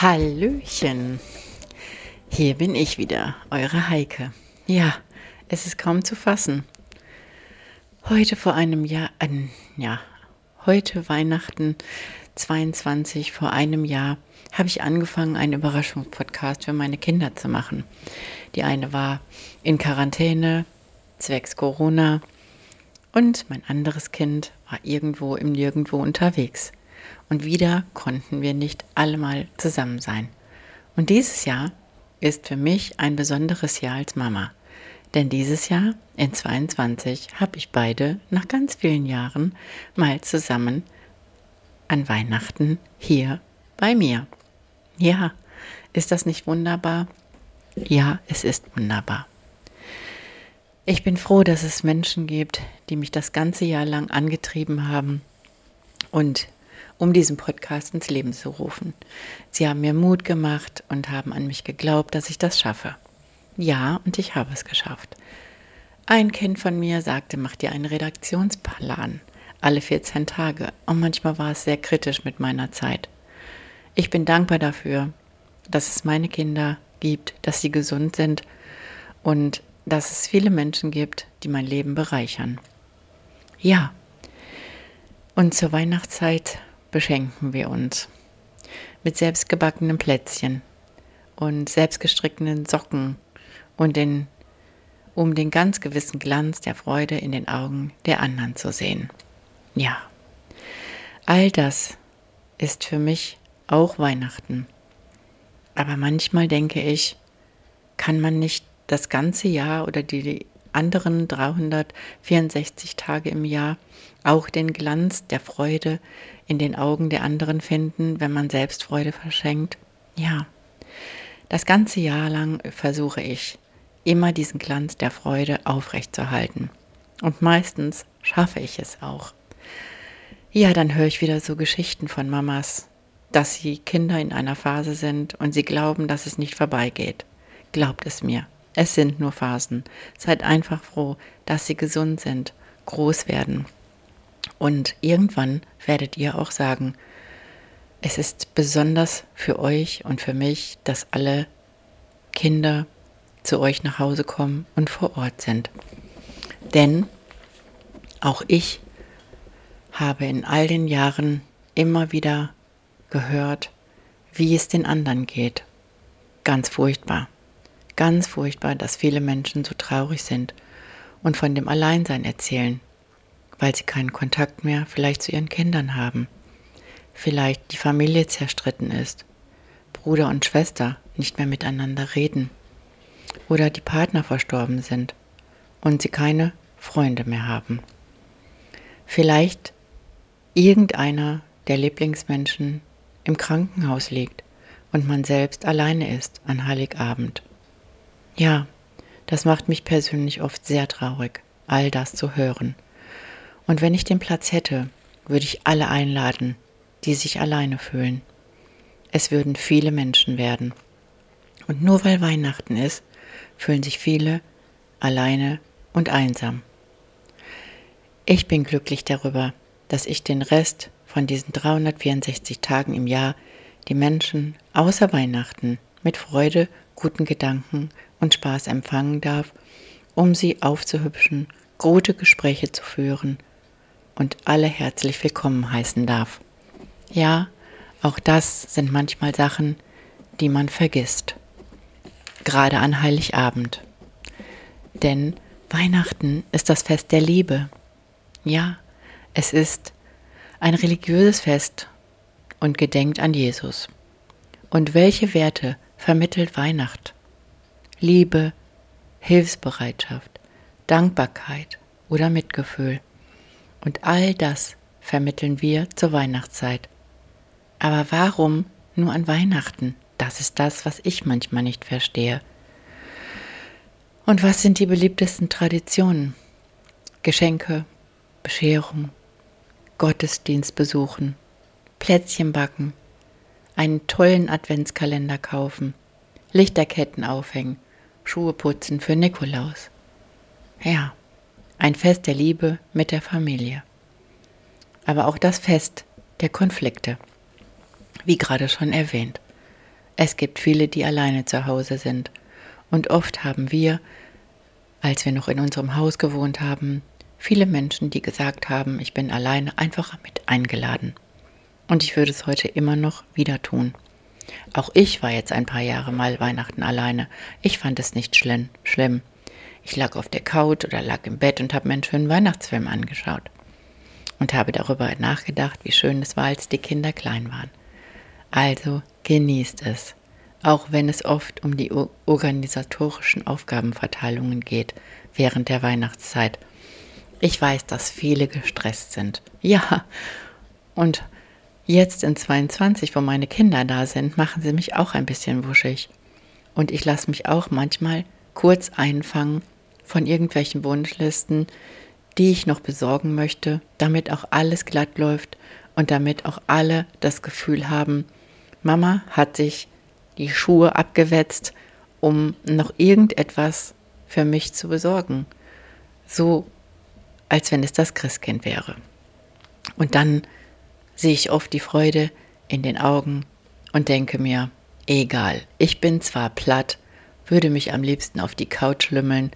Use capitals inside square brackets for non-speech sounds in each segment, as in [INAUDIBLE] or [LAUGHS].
Hallöchen, hier bin ich wieder, eure Heike. Ja, es ist kaum zu fassen. Heute vor einem Jahr, äh, ja, heute Weihnachten 22 vor einem Jahr habe ich angefangen, einen Überraschungspodcast für meine Kinder zu machen. Die eine war in Quarantäne, zwecks Corona, und mein anderes Kind war irgendwo im Nirgendwo unterwegs. Und wieder konnten wir nicht allemal zusammen sein. Und dieses Jahr ist für mich ein besonderes Jahr als Mama. Denn dieses Jahr, in 22, habe ich beide nach ganz vielen Jahren mal zusammen an Weihnachten hier bei mir. Ja, ist das nicht wunderbar? Ja, es ist wunderbar. Ich bin froh, dass es Menschen gibt, die mich das ganze Jahr lang angetrieben haben und um diesen Podcast ins Leben zu rufen. Sie haben mir Mut gemacht und haben an mich geglaubt, dass ich das schaffe. Ja, und ich habe es geschafft. Ein Kind von mir sagte, mach dir einen Redaktionsplan alle 14 Tage. Und manchmal war es sehr kritisch mit meiner Zeit. Ich bin dankbar dafür, dass es meine Kinder gibt, dass sie gesund sind und dass es viele Menschen gibt, die mein Leben bereichern. Ja, und zur Weihnachtszeit beschenken wir uns mit selbstgebackenen Plätzchen und selbstgestrickten Socken und den, um den ganz gewissen Glanz der Freude in den Augen der anderen zu sehen. Ja, all das ist für mich auch Weihnachten. Aber manchmal denke ich, kann man nicht das ganze Jahr oder die anderen 364 Tage im Jahr auch den Glanz der Freude in den Augen der anderen finden, wenn man selbst Freude verschenkt? Ja, das ganze Jahr lang versuche ich, immer diesen Glanz der Freude aufrechtzuerhalten. Und meistens schaffe ich es auch. Ja, dann höre ich wieder so Geschichten von Mamas, dass sie Kinder in einer Phase sind und sie glauben, dass es nicht vorbeigeht. Glaubt es mir, es sind nur Phasen. Seid einfach froh, dass sie gesund sind, groß werden. Und irgendwann werdet ihr auch sagen, es ist besonders für euch und für mich, dass alle Kinder zu euch nach Hause kommen und vor Ort sind. Denn auch ich habe in all den Jahren immer wieder gehört, wie es den anderen geht. Ganz furchtbar. Ganz furchtbar, dass viele Menschen so traurig sind und von dem Alleinsein erzählen, weil sie keinen Kontakt mehr vielleicht zu ihren Kindern haben. Vielleicht die Familie zerstritten ist, Bruder und Schwester nicht mehr miteinander reden oder die Partner verstorben sind und sie keine Freunde mehr haben. Vielleicht irgendeiner der Lieblingsmenschen im Krankenhaus liegt und man selbst alleine ist an Heiligabend. Ja, das macht mich persönlich oft sehr traurig, all das zu hören. Und wenn ich den Platz hätte, würde ich alle einladen, die sich alleine fühlen. Es würden viele Menschen werden. Und nur weil Weihnachten ist, fühlen sich viele alleine und einsam. Ich bin glücklich darüber, dass ich den Rest von diesen 364 Tagen im Jahr die Menschen außer Weihnachten mit Freude, guten Gedanken und Spaß empfangen darf, um sie aufzuhübschen, gute Gespräche zu führen und alle herzlich willkommen heißen darf. Ja, auch das sind manchmal Sachen, die man vergisst. Gerade an Heiligabend. Denn Weihnachten ist das Fest der Liebe. Ja, es ist ein religiöses Fest und gedenkt an Jesus. Und welche Werte vermittelt Weihnacht? Liebe, Hilfsbereitschaft, Dankbarkeit, oder Mitgefühl. Und all das vermitteln wir zur Weihnachtszeit. Aber warum nur an Weihnachten? Das ist das, was ich manchmal nicht verstehe. Und was sind die beliebtesten Traditionen? Geschenke, Bescherung, Gottesdienst besuchen, Plätzchen backen, einen tollen Adventskalender kaufen, Lichterketten aufhängen, Schuhe putzen für Nikolaus. Ja, ein Fest der Liebe mit der Familie. Aber auch das Fest der Konflikte. Wie gerade schon erwähnt. Es gibt viele, die alleine zu Hause sind. Und oft haben wir, als wir noch in unserem Haus gewohnt haben, viele Menschen, die gesagt haben, ich bin alleine, einfach mit eingeladen. Und ich würde es heute immer noch wieder tun. Auch ich war jetzt ein paar Jahre mal Weihnachten alleine. Ich fand es nicht schlimm. schlimm. Ich lag auf der Couch oder lag im Bett und habe mir einen schönen Weihnachtsfilm angeschaut. Und habe darüber nachgedacht, wie schön es war, als die Kinder klein waren. Also genießt es, auch wenn es oft um die organisatorischen Aufgabenverteilungen geht während der Weihnachtszeit. Ich weiß, dass viele gestresst sind. Ja, und Jetzt in 22, wo meine Kinder da sind, machen sie mich auch ein bisschen wuschig. Und ich lasse mich auch manchmal kurz einfangen von irgendwelchen Wunschlisten, die ich noch besorgen möchte, damit auch alles glatt läuft und damit auch alle das Gefühl haben, Mama hat sich die Schuhe abgewetzt, um noch irgendetwas für mich zu besorgen. So, als wenn es das Christkind wäre. Und dann sehe ich oft die Freude in den Augen und denke mir, egal, ich bin zwar platt, würde mich am liebsten auf die Couch lümmeln,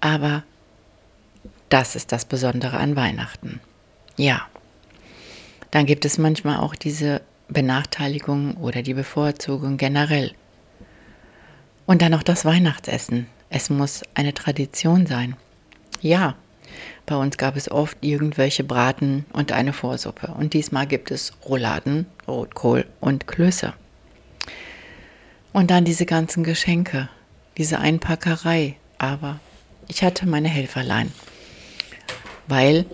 aber das ist das Besondere an Weihnachten. Ja, dann gibt es manchmal auch diese Benachteiligung oder die Bevorzugung generell. Und dann noch das Weihnachtsessen. Es muss eine Tradition sein. Ja, bei uns gab es oft irgendwelche Braten und eine Vorsuppe. Und diesmal gibt es Rouladen, Rotkohl und Klöße. Und dann diese ganzen Geschenke, diese Einpackerei. Aber ich hatte meine Helferlein, weil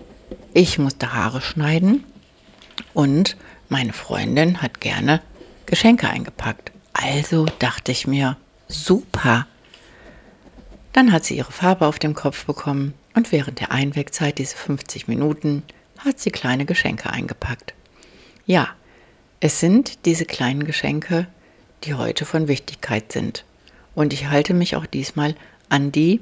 ich musste Haare schneiden und meine Freundin hat gerne Geschenke eingepackt. Also dachte ich mir, super. Dann hat sie ihre Farbe auf dem Kopf bekommen, und während der Einwegzeit, diese 50 Minuten, hat sie kleine Geschenke eingepackt. Ja, es sind diese kleinen Geschenke, die heute von Wichtigkeit sind. Und ich halte mich auch diesmal an die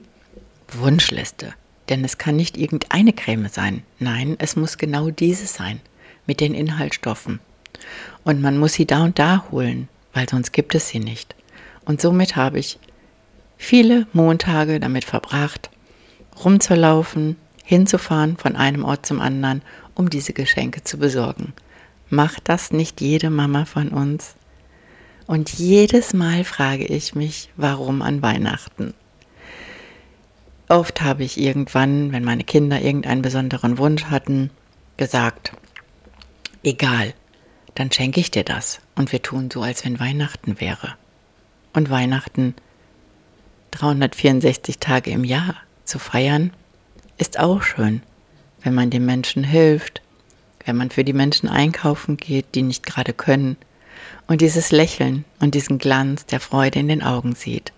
Wunschliste. Denn es kann nicht irgendeine Creme sein. Nein, es muss genau diese sein. Mit den Inhaltsstoffen. Und man muss sie da und da holen, weil sonst gibt es sie nicht. Und somit habe ich viele Montage damit verbracht, rumzulaufen, hinzufahren von einem Ort zum anderen, um diese Geschenke zu besorgen. Macht das nicht jede Mama von uns? Und jedes Mal frage ich mich, warum an Weihnachten? Oft habe ich irgendwann, wenn meine Kinder irgendeinen besonderen Wunsch hatten, gesagt, egal, dann schenke ich dir das und wir tun so, als wenn Weihnachten wäre. Und Weihnachten 364 Tage im Jahr zu feiern, ist auch schön, wenn man den Menschen hilft, wenn man für die Menschen einkaufen geht, die nicht gerade können, und dieses Lächeln und diesen Glanz der Freude in den Augen sieht.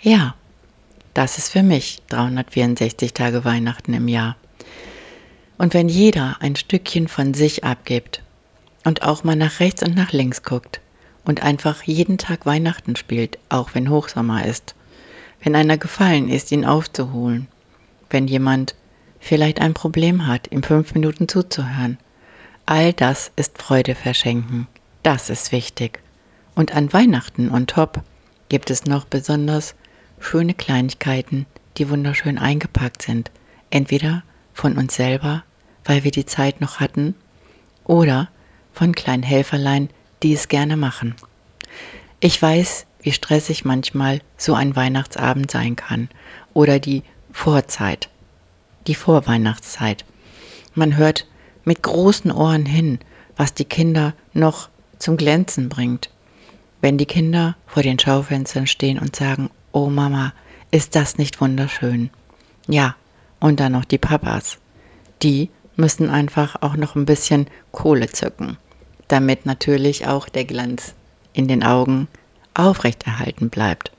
Ja, das ist für mich 364 Tage Weihnachten im Jahr. Und wenn jeder ein Stückchen von sich abgibt und auch mal nach rechts und nach links guckt und einfach jeden Tag Weihnachten spielt, auch wenn Hochsommer ist, wenn einer gefallen ist, ihn aufzuholen, wenn jemand vielleicht ein Problem hat, ihm fünf Minuten zuzuhören. All das ist Freude verschenken. Das ist wichtig. Und an Weihnachten on top gibt es noch besonders schöne Kleinigkeiten, die wunderschön eingepackt sind. Entweder von uns selber, weil wir die Zeit noch hatten, oder von kleinen Helferlein, die es gerne machen. Ich weiß, wie stressig manchmal so ein Weihnachtsabend sein kann oder die Vorzeit, die Vorweihnachtszeit. Man hört mit großen Ohren hin, was die Kinder noch zum Glänzen bringt. Wenn die Kinder vor den Schaufenstern stehen und sagen, oh Mama, ist das nicht wunderschön? Ja, Und dann noch die Papas. Die müssen einfach auch noch ein bisschen Kohle zücken, damit natürlich auch der Glanz in den Augen aufrechterhalten bleibt.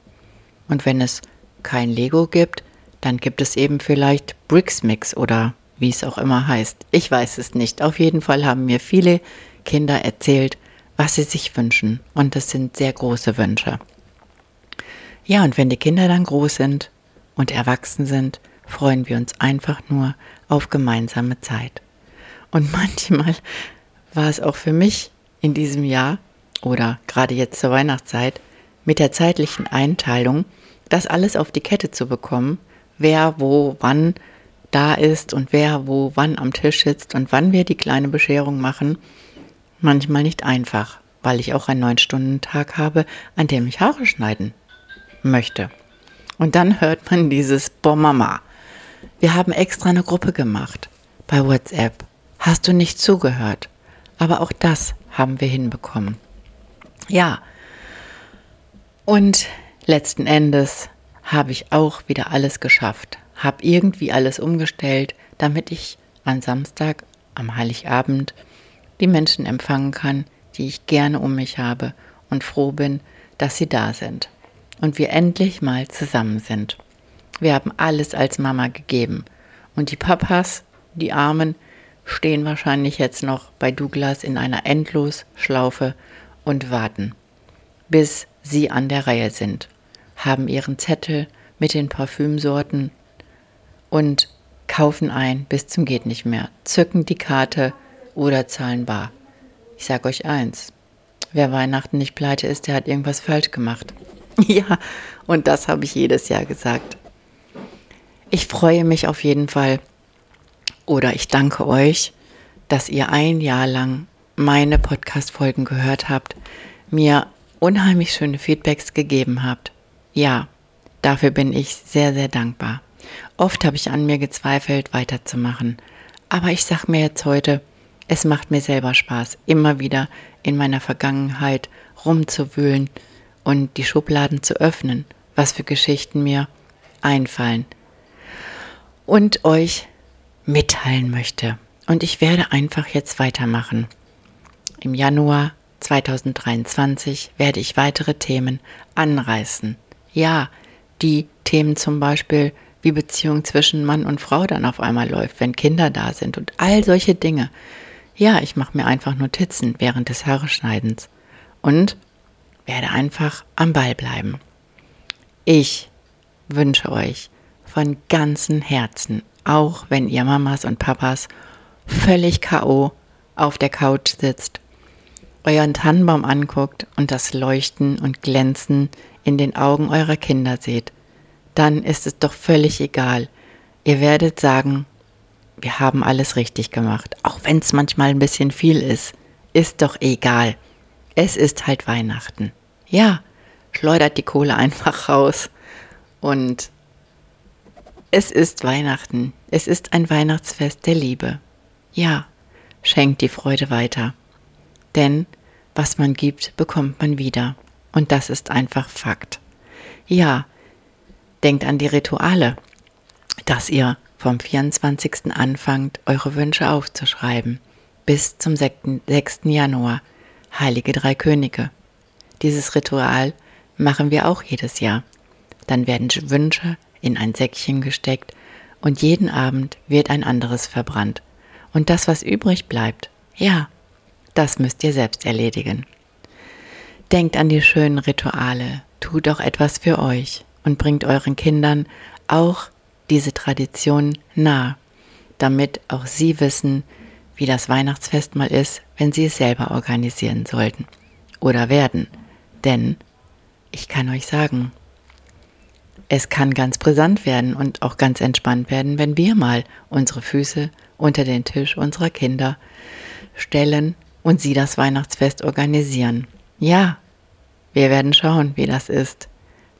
Und wenn es kein Lego gibt, dann gibt es eben vielleicht Bricks Mix oder wie es auch immer heißt. Ich weiß es nicht. Auf jeden Fall haben mir viele Kinder erzählt, was sie sich wünschen. Und das sind sehr große Wünsche. Ja, und wenn die Kinder dann groß sind und erwachsen sind, freuen wir uns einfach nur auf gemeinsame Zeit. Und [LAUGHS] manchmal war es auch für mich in diesem Jahr oder gerade jetzt zur Weihnachtszeit mit der zeitlichen Einteilung, das alles auf die Kette zu bekommen, wer wo wann da ist und wer wo wann am Tisch sitzt und wann wir die kleine Bescherung machen, manchmal nicht einfach, weil ich auch einen Neun-Stunden-Tag habe, an dem ich Haare schneiden möchte. Und dann hört man dieses Boah Mama. Wir haben extra eine Gruppe gemacht bei WhatsApp. Hast du nicht zugehört? Aber auch das haben wir hinbekommen. Ja. Und letzten Endes habe ich auch wieder alles geschafft habe irgendwie alles umgestellt, damit ich an Samstag, am Heiligabend, die Menschen empfangen kann, die ich gerne um mich habe und froh bin, dass sie da sind und wir endlich mal zusammen sind. Wir haben alles als Mama gegeben und die Papas, die Armen, stehen wahrscheinlich jetzt noch bei Douglas in einer Endlosschlaufe und warten, bis sie an der Reihe sind, haben ihren Zettel mit den Parfümsorten und kaufen ein bis zum geht nicht mehr, zücken die Karte oder zahlen bar. Ich sage euch eins, wer Weihnachten nicht pleite ist, der hat irgendwas falsch gemacht. [LAUGHS] ja, und das habe ich jedes Jahr gesagt. Ich freue mich auf jeden Fall oder ich danke euch, dass ihr ein Jahr lang meine Podcast-Folgen gehört habt, mir unheimlich schöne Feedbacks gegeben habt. Ja, dafür bin ich sehr, sehr dankbar. Oft habe ich an mir gezweifelt, weiterzumachen. Aber ich sage mir jetzt heute, es macht mir selber Spaß, immer wieder in meiner Vergangenheit rumzuwühlen und die Schubladen zu öffnen, was für Geschichten mir einfallen und euch mitteilen möchte. Und ich werde einfach jetzt weitermachen. Im Januar 2023 werde ich weitere Themen anreißen. Ja, die Themen zum Beispiel wie Beziehung zwischen Mann und Frau dann auf einmal läuft, wenn Kinder da sind und all solche Dinge. Ja, ich mache mir einfach Notizen während des Haareschneidens und werde einfach am Ball bleiben. Ich wünsche euch von ganzem Herzen, auch wenn ihr Mamas und Papas völlig KO auf der Couch sitzt, euren Tannenbaum anguckt und das Leuchten und Glänzen in den Augen eurer Kinder seht, dann ist es doch völlig egal. Ihr werdet sagen, wir haben alles richtig gemacht. Auch wenn es manchmal ein bisschen viel ist, ist doch egal. Es ist halt Weihnachten. Ja, schleudert die Kohle [LAUGHS] einfach raus. Und es ist Weihnachten. Es ist ein Weihnachtsfest der Liebe. Ja, schenkt die Freude weiter. Denn was man gibt, bekommt man wieder. Und das ist einfach Fakt. Ja, Denkt an die Rituale, dass ihr vom 24. anfangt, eure Wünsche aufzuschreiben, bis zum 6. Januar, Heilige Drei Könige. Dieses Ritual machen wir auch jedes Jahr. Dann werden Wünsche in ein Säckchen gesteckt und jeden Abend wird ein anderes verbrannt. Und das, was übrig bleibt, ja, das müsst ihr selbst erledigen. Denkt an die schönen Rituale, tut auch etwas für euch und bringt euren Kindern auch diese Tradition nah, damit auch sie wissen, wie das Weihnachtsfest mal ist, wenn sie es selber organisieren sollten oder werden. Denn ich kann euch sagen, es kann ganz brisant werden und auch ganz entspannt werden, wenn wir mal unsere Füße unter den Tisch unserer Kinder stellen und sie das Weihnachtsfest organisieren. Ja, wir werden schauen, wie das ist.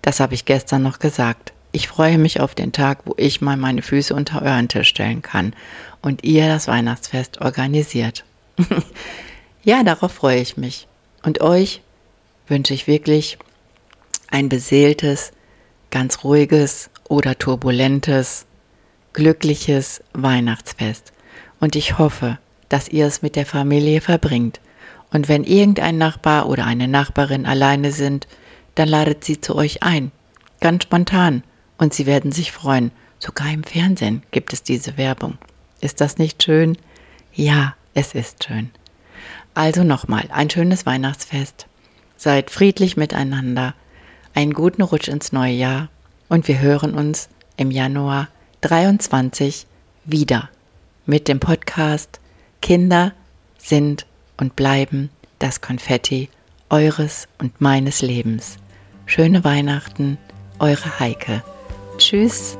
Das habe ich gestern noch gesagt. Ich freue mich auf den Tag, wo ich mal meine Füße unter euren Tisch stellen kann und ihr das Weihnachtsfest organisiert. [LAUGHS] ja, darauf freue ich mich. Und euch wünsche ich wirklich ein beseeltes, ganz ruhiges oder turbulentes, glückliches Weihnachtsfest und ich hoffe, dass ihr es mit der Familie verbringt. Und wenn irgendein Nachbar oder eine Nachbarin alleine sind, dann ladet sie zu euch ein. Ganz spontan. Und sie werden sich freuen. Sogar im Fernsehen gibt es diese Werbung. Ist das nicht schön? Ja, es ist schön. Also nochmal, ein schönes Weihnachtsfest. Seid friedlich miteinander. Einen guten Rutsch ins neue Jahr. Und wir hören uns im Januar 23 wieder mit dem Podcast Kinder sind und bleiben das Konfetti eures und meines Lebens. Schöne Weihnachten, eure Heike. Tschüss.